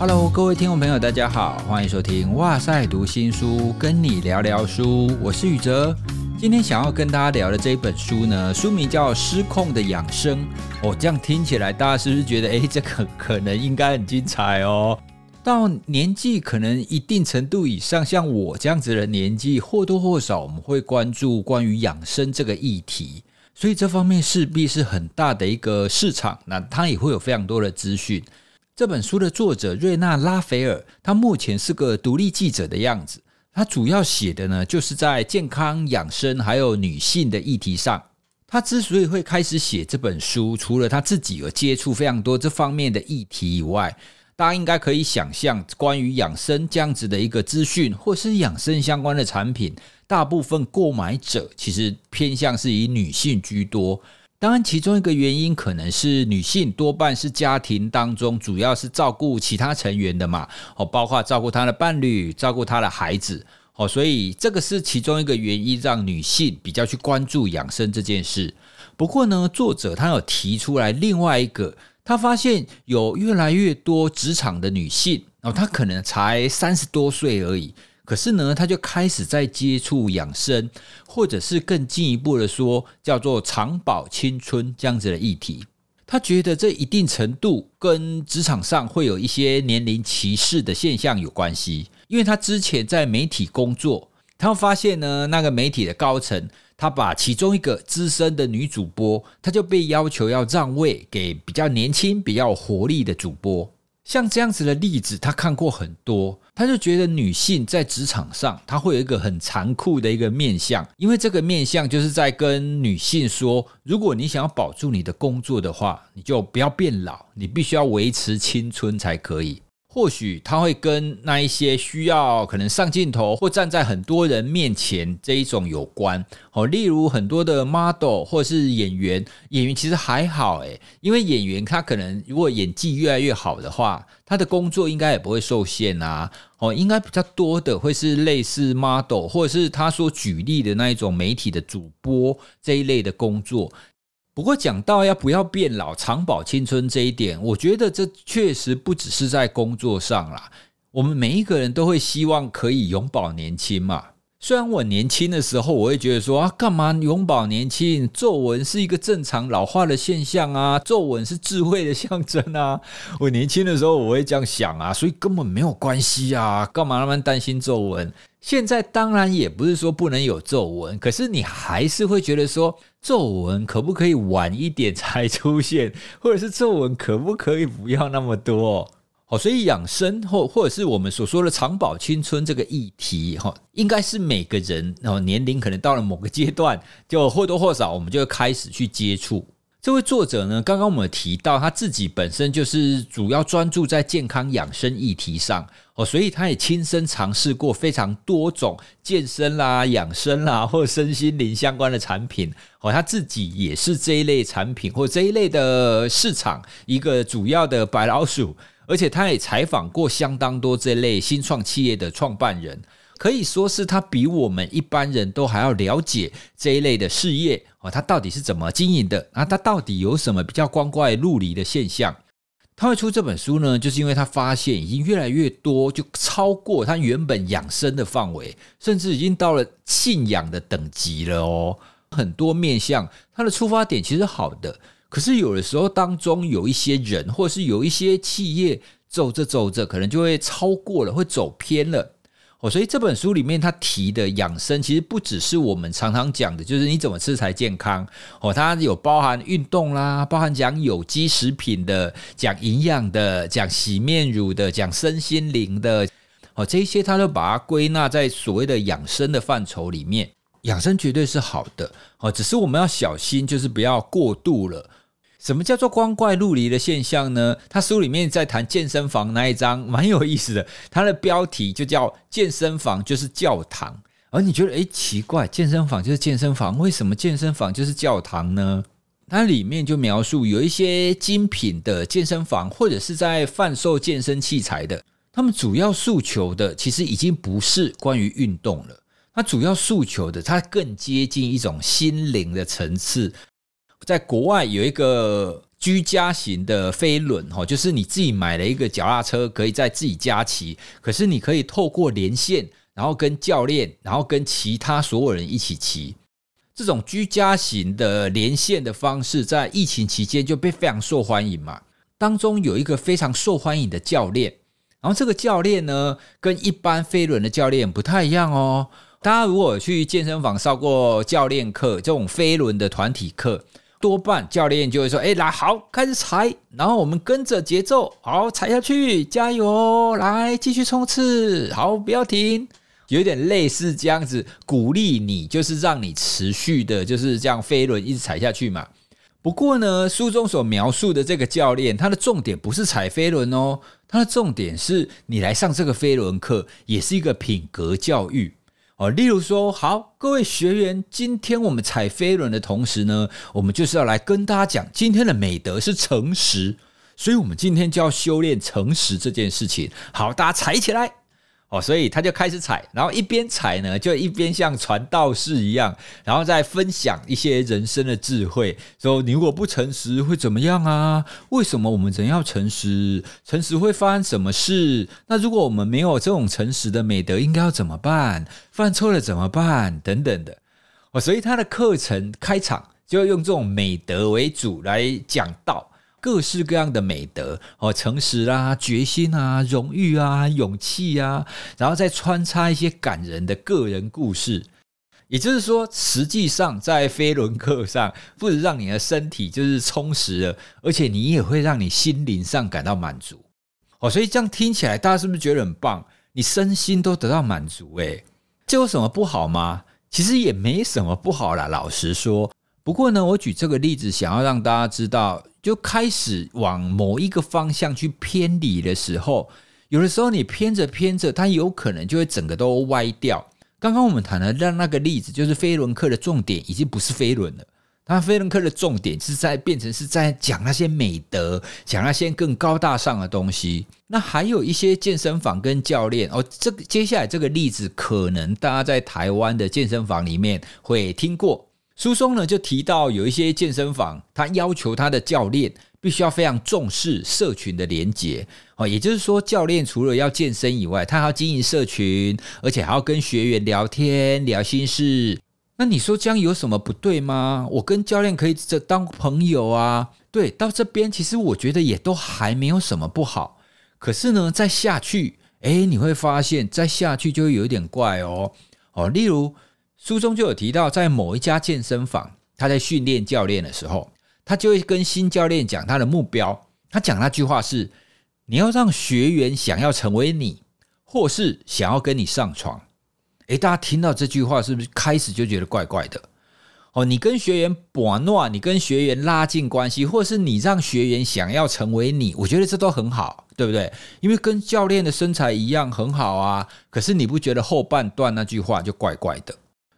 Hello，各位听众朋友，大家好，欢迎收听哇塞读新书，跟你聊聊书，我是宇哲。今天想要跟大家聊的这一本书呢，书名叫《失控的养生》哦，这样听起来，大家是不是觉得，哎，这个可能应该很精彩哦？到年纪可能一定程度以上，像我这样子的年纪，或多或少我们会关注关于养生这个议题，所以这方面势必是很大的一个市场，那它也会有非常多的资讯。这本书的作者瑞纳拉斐尔，他目前是个独立记者的样子。他主要写的呢，就是在健康养生还有女性的议题上。他之所以会开始写这本书，除了他自己有接触非常多这方面的议题以外，大家应该可以想象，关于养生这样子的一个资讯，或是养生相关的产品，大部分购买者其实偏向是以女性居多。当然，其中一个原因可能是女性多半是家庭当中主要是照顾其他成员的嘛，哦，包括照顾她的伴侣、照顾她的孩子，哦，所以这个是其中一个原因，让女性比较去关注养生这件事。不过呢，作者他有提出来另外一个，他发现有越来越多职场的女性，哦，她可能才三十多岁而已。可是呢，他就开始在接触养生，或者是更进一步的说，叫做长保青春这样子的议题。他觉得这一定程度跟职场上会有一些年龄歧视的现象有关系。因为他之前在媒体工作，他发现呢，那个媒体的高层，他把其中一个资深的女主播，他就被要求要让位给比较年轻、比较活力的主播。像这样子的例子，他看过很多，他就觉得女性在职场上，她会有一个很残酷的一个面相，因为这个面相就是在跟女性说，如果你想要保住你的工作的话，你就不要变老，你必须要维持青春才可以。或许他会跟那一些需要可能上镜头或站在很多人面前这一种有关哦，例如很多的 model 或是演员，演员其实还好诶，因为演员他可能如果演技越来越好的话，他的工作应该也不会受限啊哦，应该比较多的会是类似 model 或者是他所举例的那一种媒体的主播这一类的工作。不过讲到要不要变老、长保青春这一点，我觉得这确实不只是在工作上啦。我们每一个人都会希望可以永葆年轻嘛。虽然我年轻的时候，我会觉得说啊，干嘛永葆年轻？皱纹是一个正常老化的现象啊，皱纹是智慧的象征啊。我年轻的时候我会这样想啊，所以根本没有关系啊，干嘛那么担心皱纹？现在当然也不是说不能有皱纹，可是你还是会觉得说，皱纹可不可以晚一点才出现，或者是皱纹可不可以不要那么多？哦，所以养生或或者是我们所说的长保青春这个议题，哈，应该是每个人哦年龄可能到了某个阶段，就或多或少我们就会开始去接触。这位作者呢，刚刚我们提到他自己本身就是主要专注在健康养生议题上哦，所以他也亲身尝试过非常多种健身啦、养生啦或身心灵相关的产品哦，他自己也是这一类产品或这一类的市场一个主要的白老鼠。而且他也采访过相当多这类新创企业的创办人，可以说是他比我们一般人都还要了解这一类的事业哦，他到底是怎么经营的？啊，他到底有什么比较光怪陆离的现象？他会出这本书呢，就是因为他发现已经越来越多，就超过他原本养生的范围，甚至已经到了信仰的等级了哦。很多面向，他的出发点其实好的。可是有的时候当中有一些人，或是有一些企业走着走着，可能就会超过了，会走偏了哦。所以这本书里面他提的养生，其实不只是我们常常讲的，就是你怎么吃才健康哦。它有包含运动啦，包含讲有机食品的，讲营养的，讲洗面乳的，讲身心灵的哦。这些他都把它归纳在所谓的养生的范畴里面。养生绝对是好的哦，只是我们要小心，就是不要过度了。什么叫做光怪陆离的现象呢？他书里面在谈健身房那一章蛮有意思的，它的标题就叫“健身房就是教堂”。而你觉得诶奇怪，健身房就是健身房，为什么健身房就是教堂呢？它里面就描述有一些精品的健身房，或者是在贩售健身器材的，他们主要诉求的其实已经不是关于运动了，它主要诉求的，它更接近一种心灵的层次。在国外有一个居家型的飞轮哈，就是你自己买了一个脚踏车，可以在自己家骑，可是你可以透过连线，然后跟教练，然后跟其他所有人一起骑。这种居家型的连线的方式，在疫情期间就被非常受欢迎嘛。当中有一个非常受欢迎的教练，然后这个教练呢，跟一般飞轮的教练不太一样哦。大家如果去健身房上过教练课，这种飞轮的团体课。多半教练就会说：“哎，来好，开始踩，然后我们跟着节奏，好踩下去，加油，来继续冲刺，好，不要停，有点类似这样子鼓励你，就是让你持续的，就是这样飞轮一直踩下去嘛。不过呢，书中所描述的这个教练，他的重点不是踩飞轮哦，他的重点是你来上这个飞轮课，也是一个品格教育。”哦，例如说，好，各位学员，今天我们踩飞轮的同时呢，我们就是要来跟大家讲，今天的美德是诚实，所以我们今天就要修炼诚实这件事情。好，大家踩起来。哦，所以他就开始踩，然后一边踩呢，就一边像传道士一样，然后再分享一些人生的智慧，说你如果不诚实会怎么样啊？为什么我们人要诚实？诚实会发生什么事？那如果我们没有这种诚实的美德，应该要怎么办？犯错了怎么办？等等的。哦，所以他的课程开场就要用这种美德为主来讲道。各式各样的美德哦，诚实啊，决心啊，荣誉啊，勇气啊，然后再穿插一些感人的个人故事。也就是说，实际上在飞轮课上，不止让你的身体就是充实了，而且你也会让你心灵上感到满足哦。所以这样听起来，大家是不是觉得很棒？你身心都得到满足，诶，这有什么不好吗？其实也没什么不好啦，老实说。不过呢，我举这个例子，想要让大家知道。就开始往某一个方向去偏离的时候，有的时候你偏着偏着，它有可能就会整个都歪掉。刚刚我们谈的让那个例子，就是飞轮课的重点已经不是飞轮了，它飞轮课的重点是在变成是在讲那些美德，讲那些更高大上的东西。那还有一些健身房跟教练哦，这个接下来这个例子，可能大家在台湾的健身房里面会听过。书中呢就提到有一些健身房，他要求他的教练必须要非常重视社群的连结哦，也就是说，教练除了要健身以外，他还要经营社群，而且还要跟学员聊天聊心事。那你说这样有什么不对吗？我跟教练可以这当朋友啊。对，到这边其实我觉得也都还没有什么不好。可是呢，再下去，哎，你会发现再下去就会有点怪哦哦，例如。书中就有提到，在某一家健身房，他在训练教练的时候，他就会跟新教练讲他的目标。他讲那句话是：你要让学员想要成为你，或是想要跟你上床。诶，大家听到这句话是不是开始就觉得怪怪的？哦，你跟学员把诺，你跟学员拉近关系，或是你让学员想要成为你，我觉得这都很好，对不对？因为跟教练的身材一样很好啊。可是你不觉得后半段那句话就怪怪的？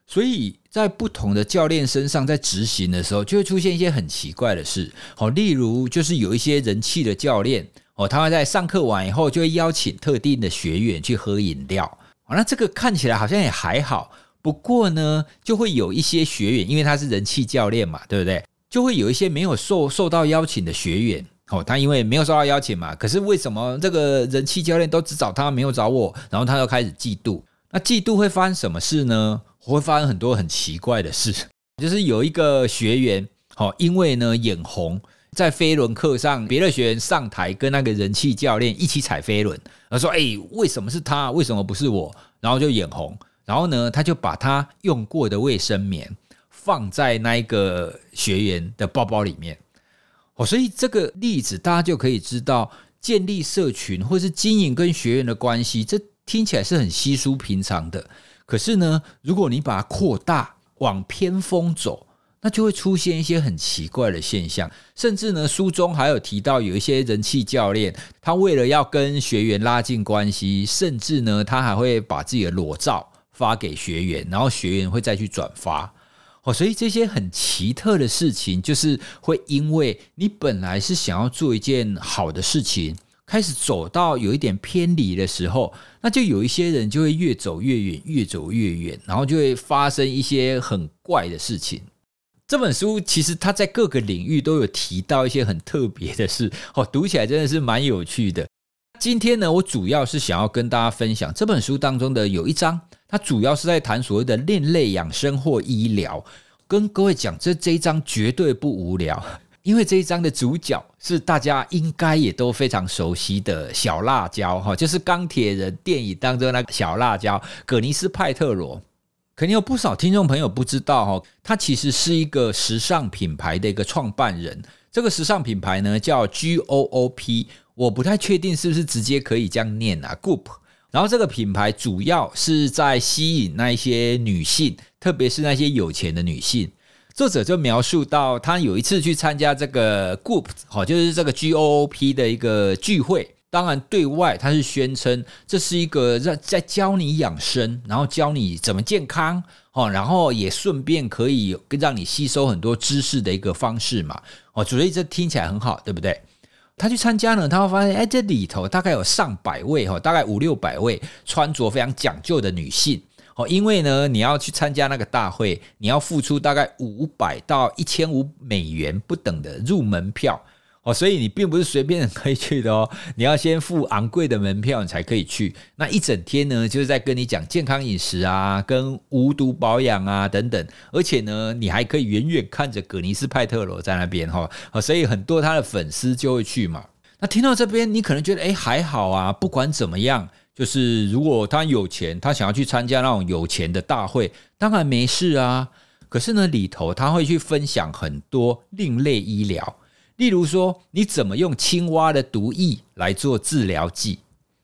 所以在不同的教练身上，在执行的时候，就会出现一些很奇怪的事。好，例如就是有一些人气的教练，哦，他会在上课完以后，就会邀请特定的学员去喝饮料。哦，那这个看起来好像也还好。不过呢，就会有一些学员，因为他是人气教练嘛，对不对？就会有一些没有受受到邀请的学员，哦，他因为没有受到邀请嘛，可是为什么这个人气教练都只找他，没有找我？然后他又开始嫉妒。那嫉妒会发生什么事呢？会发生很多很奇怪的事，就是有一个学员，好，因为呢眼红，在飞轮课上，别的学员上台跟那个人气教练一起踩飞轮，他说：“哎，为什么是他？为什么不是我？”然后就眼红，然后呢，他就把他用过的卫生棉放在那一个学员的包包里面。哦，所以这个例子大家就可以知道，建立社群或是经营跟学员的关系，这听起来是很稀疏平常的。可是呢，如果你把它扩大往偏锋走，那就会出现一些很奇怪的现象。甚至呢，书中还有提到有一些人气教练，他为了要跟学员拉近关系，甚至呢，他还会把自己的裸照发给学员，然后学员会再去转发。哦，所以这些很奇特的事情，就是会因为你本来是想要做一件好的事情。开始走到有一点偏离的时候，那就有一些人就会越走越远，越走越远，然后就会发生一些很怪的事情。这本书其实它在各个领域都有提到一些很特别的事，哦，读起来真的是蛮有趣的。今天呢，我主要是想要跟大家分享这本书当中的有一章，它主要是在谈所谓的另类养生或医疗。跟各位讲，这这一章绝对不无聊，因为这一章的主角是大家应该也都非常熟悉的小辣椒哈，就是钢铁人电影当中那个小辣椒葛尼斯派特罗。肯定有不少听众朋友不知道哈，他其实是一个时尚品牌的一个创办人。这个时尚品牌呢叫 G O O P，我不太确定是不是直接可以这样念啊，Goop。然后这个品牌主要是在吸引那一些女性，特别是那些有钱的女性。作者就描述到，他有一次去参加这个 group，好，就是这个 G O O P 的一个聚会。当然，对外他是宣称这是一个在在教你养生，然后教你怎么健康哦，然后也顺便可以让你吸收很多知识的一个方式嘛哦，所以这听起来很好，对不对？他去参加呢，他会发现，哎，这里头大概有上百位哈，大概五六百位穿着非常讲究的女性哦，因为呢，你要去参加那个大会，你要付出大概五百到一千五美元不等的入门票。哦，所以你并不是随便可以去的哦，你要先付昂贵的门票，你才可以去。那一整天呢，就是在跟你讲健康饮食啊，跟无毒保养啊等等。而且呢，你还可以远远看着葛尼斯派特罗在那边哈。哦，所以很多他的粉丝就会去嘛。那听到这边，你可能觉得哎还好啊，不管怎么样，就是如果他有钱，他想要去参加那种有钱的大会，当然没事啊。可是呢，里头他会去分享很多另类医疗。例如说，你怎么用青蛙的毒液来做治疗剂？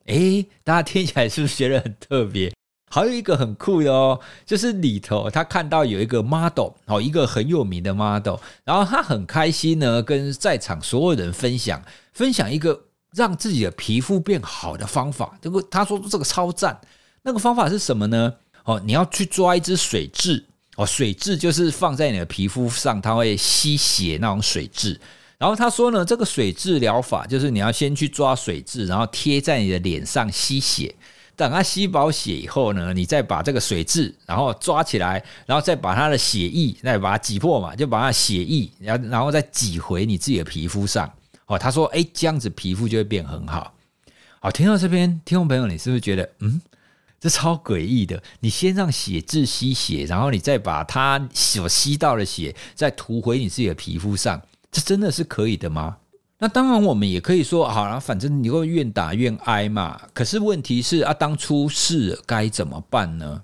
诶，大家听起来是不是觉得很特别？还有一个很酷的哦，就是里头他看到有一个 model 哦，一个很有名的 model，然后他很开心呢，跟在场所有人分享分享一个让自己的皮肤变好的方法。这个他说这个超赞，那个方法是什么呢？哦，你要去抓一只水蛭哦，水蛭就是放在你的皮肤上，它会吸血那种水蛭。然后他说呢，这个水蛭疗法就是你要先去抓水蛭，然后贴在你的脸上吸血，等它吸饱血以后呢，你再把这个水蛭然后抓起来，然后再把它的血液再把它挤破嘛，就把它血液然后然后再挤回你自己的皮肤上。哦，他说，哎，这样子皮肤就会变很好。好，听到这边，听众朋友，你是不是觉得，嗯，这超诡异的？你先让血质吸血，然后你再把它所吸到的血再涂回你自己的皮肤上。这真的是可以的吗？那当然，我们也可以说，好了，反正你会愿打愿挨嘛。可是问题是啊，当出事该怎么办呢？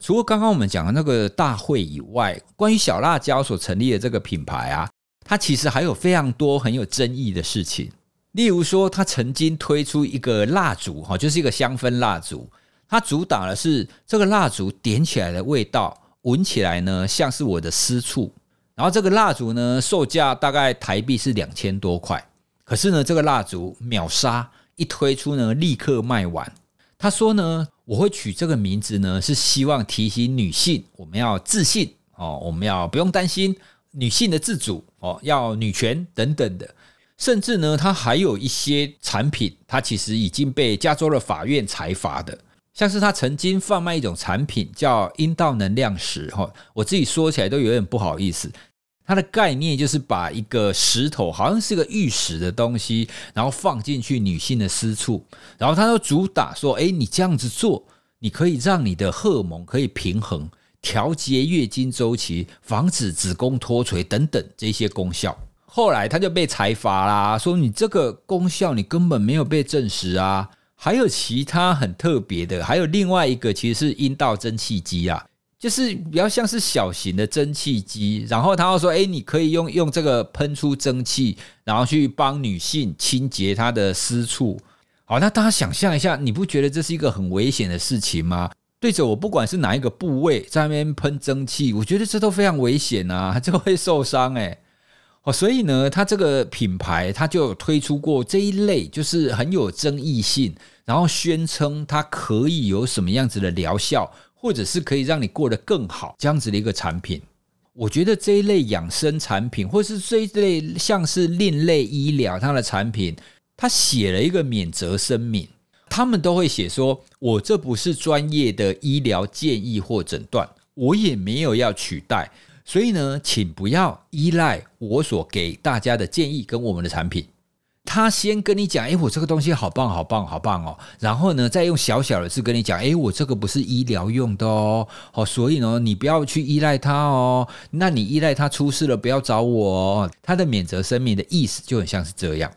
除了刚刚我们讲的那个大会以外，关于小辣椒所成立的这个品牌啊，他其实还有非常多很有争议的事情。例如说，他曾经推出一个蜡烛，哈，就是一个香氛蜡烛，它主打的是这个蜡烛点起来的味道，闻起来呢像是我的私处。然后这个蜡烛呢，售价大概台币是两千多块。可是呢，这个蜡烛秒杀，一推出呢，立刻卖完。他说呢，我会取这个名字呢，是希望提醒女性，我们要自信哦，我们要不用担心女性的自主哦，要女权等等的。甚至呢，它还有一些产品，它其实已经被加州的法院裁罚的。像是他曾经贩卖一种产品叫阴道能量石，哈，我自己说起来都有点不好意思。它的概念就是把一个石头，好像是个玉石的东西，然后放进去女性的私处，然后它就主打说：“哎，你这样子做，你可以让你的荷尔蒙可以平衡，调节月经周期，防止子宫脱垂等等这些功效。”后来他就被裁罚啦，说你这个功效你根本没有被证实啊。还有其他很特别的，还有另外一个其实是阴道蒸汽机啊。就是比较像是小型的蒸汽机，然后他又说：“哎，你可以用用这个喷出蒸汽，然后去帮女性清洁她的私处。”好，那大家想象一下，你不觉得这是一个很危险的事情吗？对着我不管是哪一个部位在那边喷蒸汽，我觉得这都非常危险啊，就会受伤哎。哦，所以呢，他这个品牌他就有推出过这一类，就是很有争议性，然后宣称它可以有什么样子的疗效。或者是可以让你过得更好这样子的一个产品，我觉得这一类养生产品，或是这一类像是另类医疗它的产品，他写了一个免责声明，他们都会写说：“我这不是专业的医疗建议或诊断，我也没有要取代，所以呢，请不要依赖我所给大家的建议跟我们的产品。他先跟你讲，哎，我这个东西好棒，好棒，好棒哦。然后呢，再用小小的字跟你讲，哎，我这个不是医疗用的哦，好，所以呢，你不要去依赖它哦。那你依赖它出事了，不要找我哦。他的免责声明的意思就很像是这样。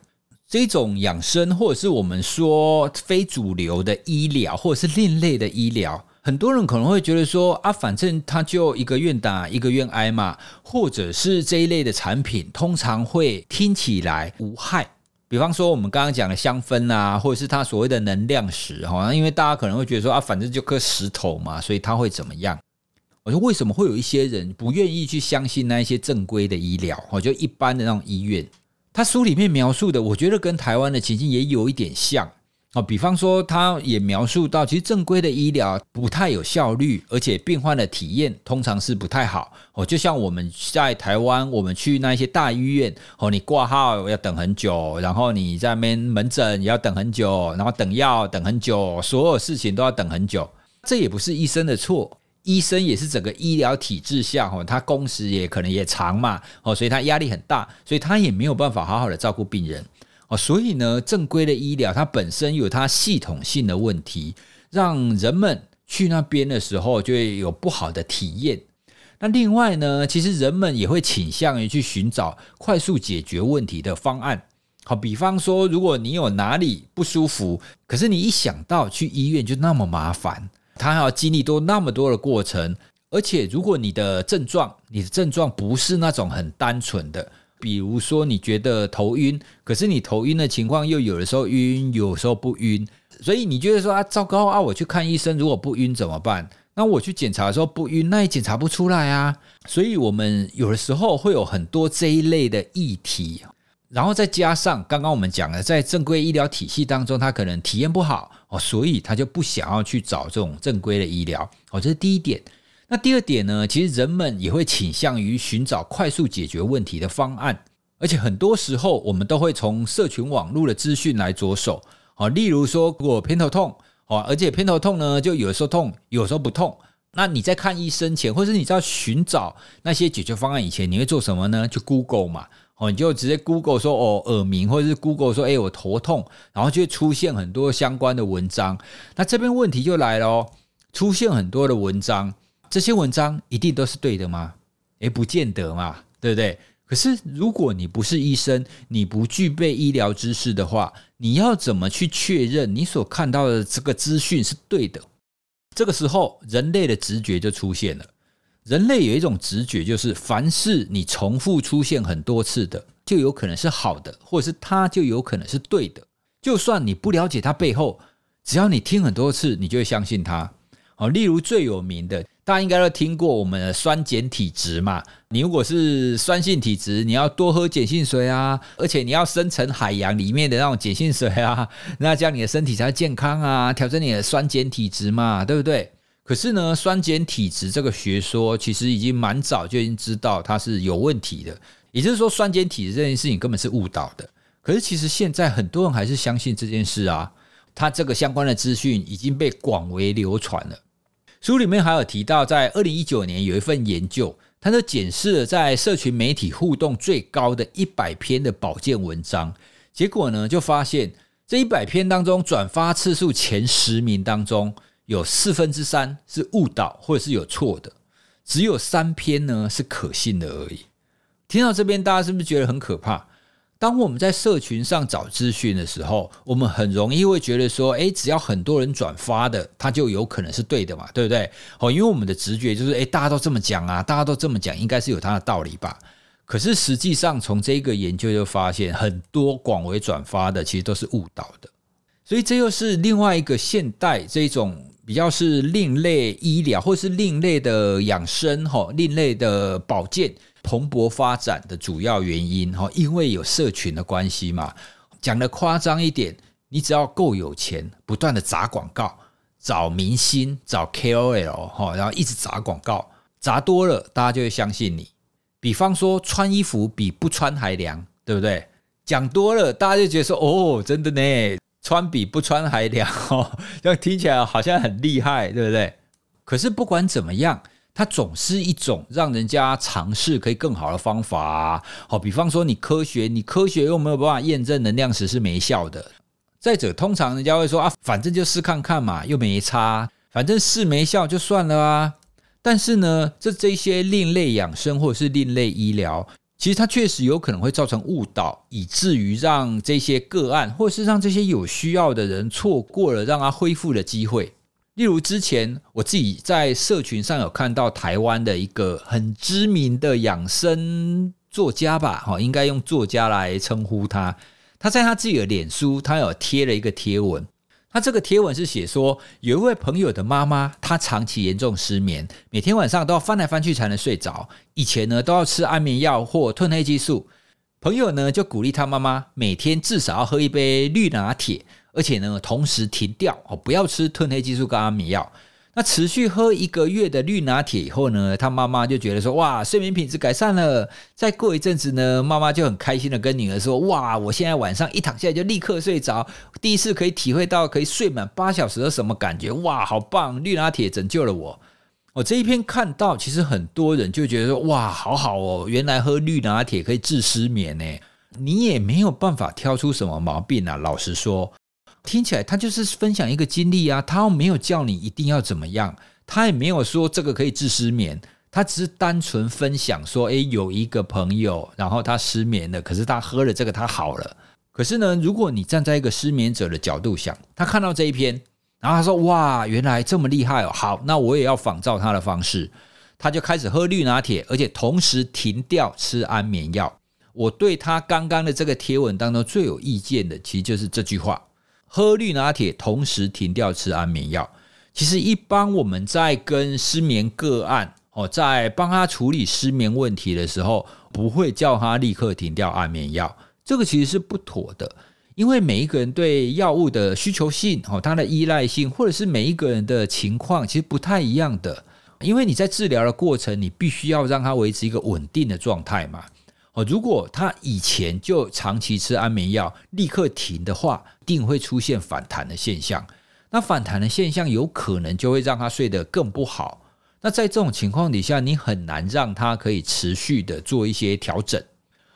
这种养生，或者是我们说非主流的医疗，或者是另类的医疗，很多人可能会觉得说啊，反正他就一个愿打一个愿挨嘛，或者是这一类的产品，通常会听起来无害。比方说，我们刚刚讲的香氛啊，或者是它所谓的能量石，哈，因为大家可能会觉得说啊，反正就颗石头嘛，所以它会怎么样？我说为什么会有一些人不愿意去相信那一些正规的医疗？哦，就一般的那种医院，他书里面描述的，我觉得跟台湾的情境也有一点像。哦，比方说，他也描述到，其实正规的医疗不太有效率，而且病患的体验通常是不太好。哦，就像我们在台湾，我们去那些大医院，哦，你挂号要等很久，然后你在那边门诊也要等很久，然后等药等很久，所有事情都要等很久。这也不是医生的错，医生也是整个医疗体制下，哦，他工时也可能也长嘛，哦，所以他压力很大，所以他也没有办法好好的照顾病人。哦所以呢，正规的医疗它本身有它系统性的问题，让人们去那边的时候就会有不好的体验。那另外呢，其实人们也会倾向于去寻找快速解决问题的方案。好，比方说，如果你有哪里不舒服，可是你一想到去医院就那么麻烦，他还要经历多那么多的过程，而且如果你的症状，你的症状不是那种很单纯的。比如说，你觉得头晕，可是你头晕的情况又有的时候晕，有时候不晕，所以你觉得说啊，糟糕啊，我去看医生，如果不晕怎么办？那我去检查的时候不晕，那也检查不出来啊。所以我们有的时候会有很多这一类的议题，然后再加上刚刚我们讲的，在正规医疗体系当中，他可能体验不好哦，所以他就不想要去找这种正规的医疗哦，这是第一点。那第二点呢？其实人们也会倾向于寻找快速解决问题的方案，而且很多时候我们都会从社群网络的资讯来着手。哦，例如说我偏头痛，哦，而且偏头痛呢，就有时候痛，有时候不痛。那你在看医生前，或者你在寻找那些解决方案以前，你会做什么呢？就 Google 嘛，你就直接 Google 说哦耳鸣，或者是 Google 说哎我头痛，然后就会出现很多相关的文章。那这边问题就来了哦，出现很多的文章。这些文章一定都是对的吗？诶，不见得嘛，对不对？可是如果你不是医生，你不具备医疗知识的话，你要怎么去确认你所看到的这个资讯是对的？这个时候，人类的直觉就出现了。人类有一种直觉，就是凡是你重复出现很多次的，就有可能是好的，或者是它就有可能是对的。就算你不了解它背后，只要你听很多次，你就会相信它。哦，例如最有名的。大家应该都听过我们的酸碱体质嘛？你如果是酸性体质，你要多喝碱性水啊，而且你要深沉海洋里面的那种碱性水啊，那这样你的身体才健康啊，调整你的酸碱体质嘛，对不对？可是呢，酸碱体质这个学说其实已经蛮早就已经知道它是有问题的，也就是说酸碱体质这件事情根本是误导的。可是其实现在很多人还是相信这件事啊，它这个相关的资讯已经被广为流传了。书里面还有提到，在二零一九年有一份研究，它就检视了在社群媒体互动最高的一百篇的保健文章，结果呢，就发现这一百篇当中，转发次数前十名当中，有四分之三是误导或者是有错的，只有三篇呢是可信的而已。听到这边，大家是不是觉得很可怕？当我们在社群上找资讯的时候，我们很容易会觉得说，诶，只要很多人转发的，它就有可能是对的嘛，对不对？哦，因为我们的直觉就是，诶，大家都这么讲啊，大家都这么讲，应该是有它的道理吧。可是实际上，从这个研究就发现，很多广为转发的其实都是误导的。所以这又是另外一个现代这种比较是另类医疗，或是另类的养生，哈，另类的保健。蓬勃发展的主要原因哈，因为有社群的关系嘛。讲的夸张一点，你只要够有钱，不断的砸广告，找明星，找 KOL 哈，然后一直砸广告，砸多了，大家就会相信你。比方说，穿衣服比不穿还凉，对不对？讲多了，大家就觉得说，哦，真的呢，穿比不穿还凉哦，这样听起来好像很厉害，对不对？可是不管怎么样。它总是一种让人家尝试可以更好的方法。好，比方说你科学，你科学又没有办法验证能量石是没效的。再者，通常人家会说啊，反正就试看看嘛，又没差，反正试没效就算了啊。但是呢，这这些另类养生或者是另类医疗，其实它确实有可能会造成误导，以至于让这些个案或是让这些有需要的人错过了让他恢复的机会。例如之前我自己在社群上有看到台湾的一个很知名的养生作家吧，哈，应该用作家来称呼他。他在他自己的脸书，他有贴了一个贴文。他这个贴文是写说，有一位朋友的妈妈，她长期严重失眠，每天晚上都要翻来翻去才能睡着。以前呢，都要吃安眠药或褪黑激素。朋友呢，就鼓励他妈妈每天至少要喝一杯绿拿铁，而且呢，同时停掉哦，不要吃褪黑激素跟安眠药。那持续喝一个月的绿拿铁以后呢，他妈妈就觉得说哇，睡眠品质改善了。再过一阵子呢，妈妈就很开心的跟女儿说哇，我现在晚上一躺下来就立刻睡着，第一次可以体会到可以睡满八小时的什么感觉，哇，好棒！绿拿铁拯救了我。我这一篇看到，其实很多人就觉得说哇，好好哦，原来喝绿拿铁可以治失眠呢。你也没有办法挑出什么毛病啊，老实说。听起来他就是分享一个经历啊，他没有叫你一定要怎么样，他也没有说这个可以治失眠，他只是单纯分享说，诶，有一个朋友，然后他失眠了，可是他喝了这个他好了。可是呢，如果你站在一个失眠者的角度想，他看到这一篇，然后他说，哇，原来这么厉害哦，好，那我也要仿照他的方式，他就开始喝绿拿铁，而且同时停掉吃安眠药。我对他刚刚的这个贴文当中最有意见的，其实就是这句话。喝绿拿铁，同时停掉吃安眠药。其实，一般我们在跟失眠个案哦，在帮他处理失眠问题的时候，不会叫他立刻停掉安眠药。这个其实是不妥的，因为每一个人对药物的需求性哦，他的依赖性，或者是每一个人的情况，其实不太一样的。因为你在治疗的过程，你必须要让他维持一个稳定的状态嘛。哦，如果他以前就长期吃安眠药，立刻停的话，定会出现反弹的现象。那反弹的现象有可能就会让他睡得更不好。那在这种情况底下，你很难让他可以持续的做一些调整。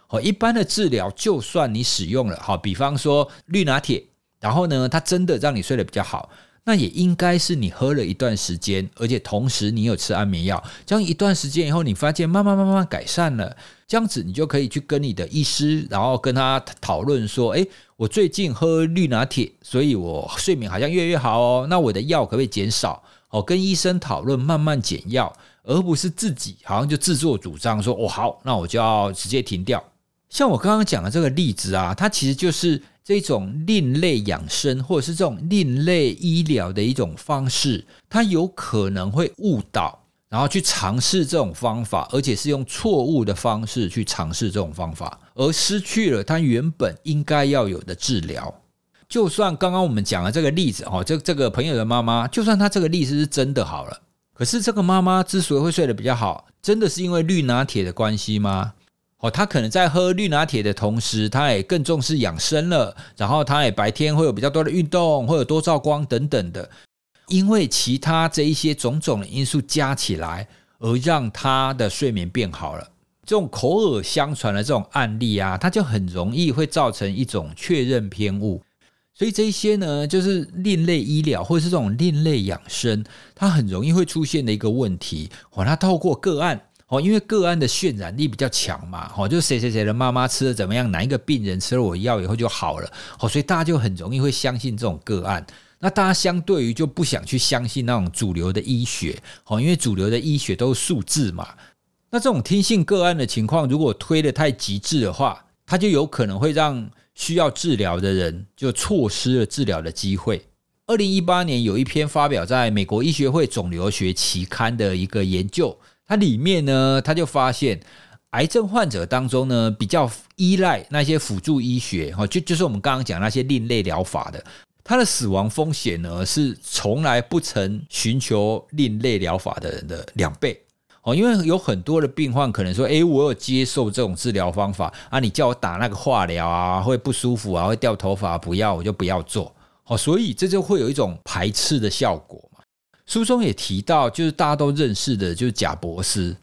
哦，一般的治疗，就算你使用了，好，比方说绿拿铁，然后呢，它真的让你睡得比较好。那也应该是你喝了一段时间，而且同时你有吃安眠药，这样一段时间以后，你发现慢慢慢慢改善了，这样子你就可以去跟你的医师，然后跟他讨论说，诶，我最近喝绿拿铁，所以我睡眠好像越来越好哦，那我的药可不可以减少？哦，跟医生讨论慢慢减药，而不是自己好像就自作主张说，哦好，那我就要直接停掉。像我刚刚讲的这个例子啊，它其实就是这种另类养生，或者是这种另类医疗的一种方式，它有可能会误导，然后去尝试这种方法，而且是用错误的方式去尝试这种方法，而失去了它原本应该要有的治疗。就算刚刚我们讲的这个例子，哦，这这个朋友的妈妈，就算他这个例子是真的好了，可是这个妈妈之所以会睡得比较好，真的是因为绿拿铁的关系吗？哦，他可能在喝绿拿铁的同时，他也更重视养生了。然后，他也白天会有比较多的运动，或者多照光等等的。因为其他这一些种种的因素加起来，而让他的睡眠变好了。这种口耳相传的这种案例啊，它就很容易会造成一种确认偏误。所以这一些呢，就是另类医疗或者是这种另类养生，它很容易会出现的一个问题。哦，它透过个案。哦，因为个案的渲染力比较强嘛，哦，就谁谁谁的妈妈吃的怎么样，哪一个病人吃了我药以后就好了，哦，所以大家就很容易会相信这种个案。那大家相对于就不想去相信那种主流的医学，哦，因为主流的医学都是数字嘛。那这种听信个案的情况，如果推的太极致的话，它就有可能会让需要治疗的人就错失了治疗的机会。二零一八年有一篇发表在美国医学会肿瘤学期刊的一个研究。它里面呢，他就发现癌症患者当中呢，比较依赖那些辅助医学，哈，就就是我们刚刚讲那些另类疗法的，他的死亡风险呢是从来不曾寻求另类疗法的人的两倍，哦，因为有很多的病患可能说，诶，我有接受这种治疗方法啊，你叫我打那个化疗啊，会不舒服啊，会掉头发，不要我就不要做，哦，所以这就会有一种排斥的效果。书中也提到，就是大家都认识的，就是贾博士。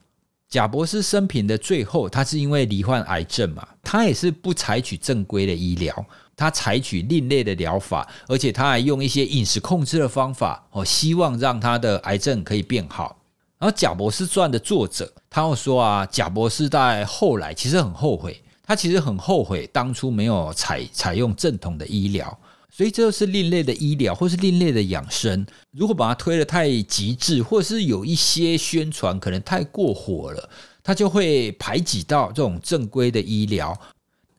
贾博士生平的最后，他是因为罹患癌症嘛，他也是不采取正规的医疗，他采取另类的疗法，而且他还用一些饮食控制的方法，哦，希望让他的癌症可以变好。然后《贾博士传》的作者，他又说啊，贾博士在后来其实很后悔，他其实很后悔当初没有采采用正统的医疗。所以这就是另类的医疗，或是另类的养生。如果把它推得太极致，或者是有一些宣传可能太过火了，它就会排挤到这种正规的医疗。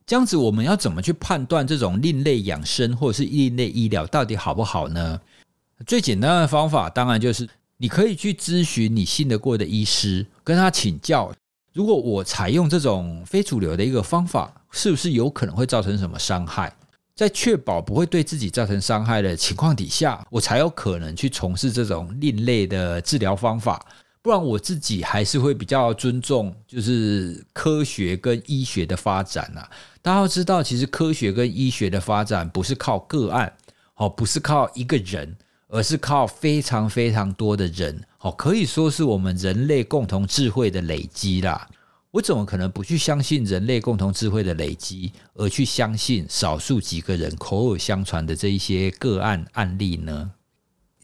这样子，我们要怎么去判断这种另类养生或者是另类医疗到底好不好呢？最简单的方法，当然就是你可以去咨询你信得过的医师，跟他请教。如果我采用这种非主流的一个方法，是不是有可能会造成什么伤害？在确保不会对自己造成伤害的情况底下，我才有可能去从事这种另类的治疗方法。不然，我自己还是会比较尊重，就是科学跟医学的发展啊。大家要知道，其实科学跟医学的发展不是靠个案，哦，不是靠一个人，而是靠非常非常多的人，哦，可以说是我们人类共同智慧的累积啦。我怎么可能不去相信人类共同智慧的累积，而去相信少数几个人口耳相传的这一些个案案例呢？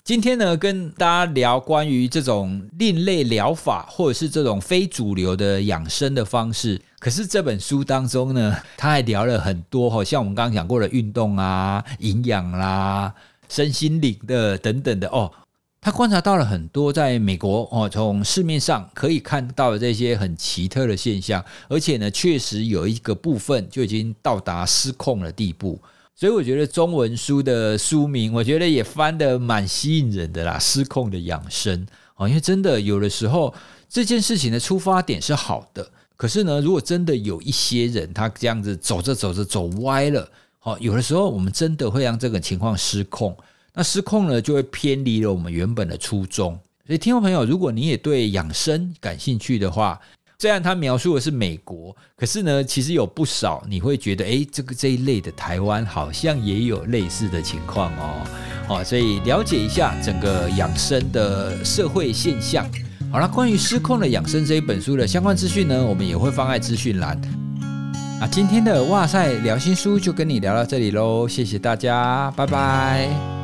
今天呢，跟大家聊关于这种另类疗法，或者是这种非主流的养生的方式。可是这本书当中呢，他还聊了很多，好像我们刚刚讲过的运动啊、营养啦、身心灵的等等的哦。他观察到了很多在美国哦，从市面上可以看到的这些很奇特的现象，而且呢，确实有一个部分就已经到达失控的地步。所以我觉得中文书的书名，我觉得也翻得蛮吸引人的啦，《失控的养生》哦，因为真的有的时候这件事情的出发点是好的，可是呢，如果真的有一些人他这样子走着走着走歪了，哦，有的时候我们真的会让这个情况失控。那失控了，就会偏离了我们原本的初衷。所以，听众朋友，如果你也对养生感兴趣的话，虽然他描述的是美国，可是呢，其实有不少你会觉得，哎，这个这一类的台湾好像也有类似的情况哦。好，所以了解一下整个养生的社会现象。好了，关于失控的养生这一本书的相关资讯呢，我们也会放在资讯栏。那今天的哇塞聊心书就跟你聊到这里喽，谢谢大家，拜拜。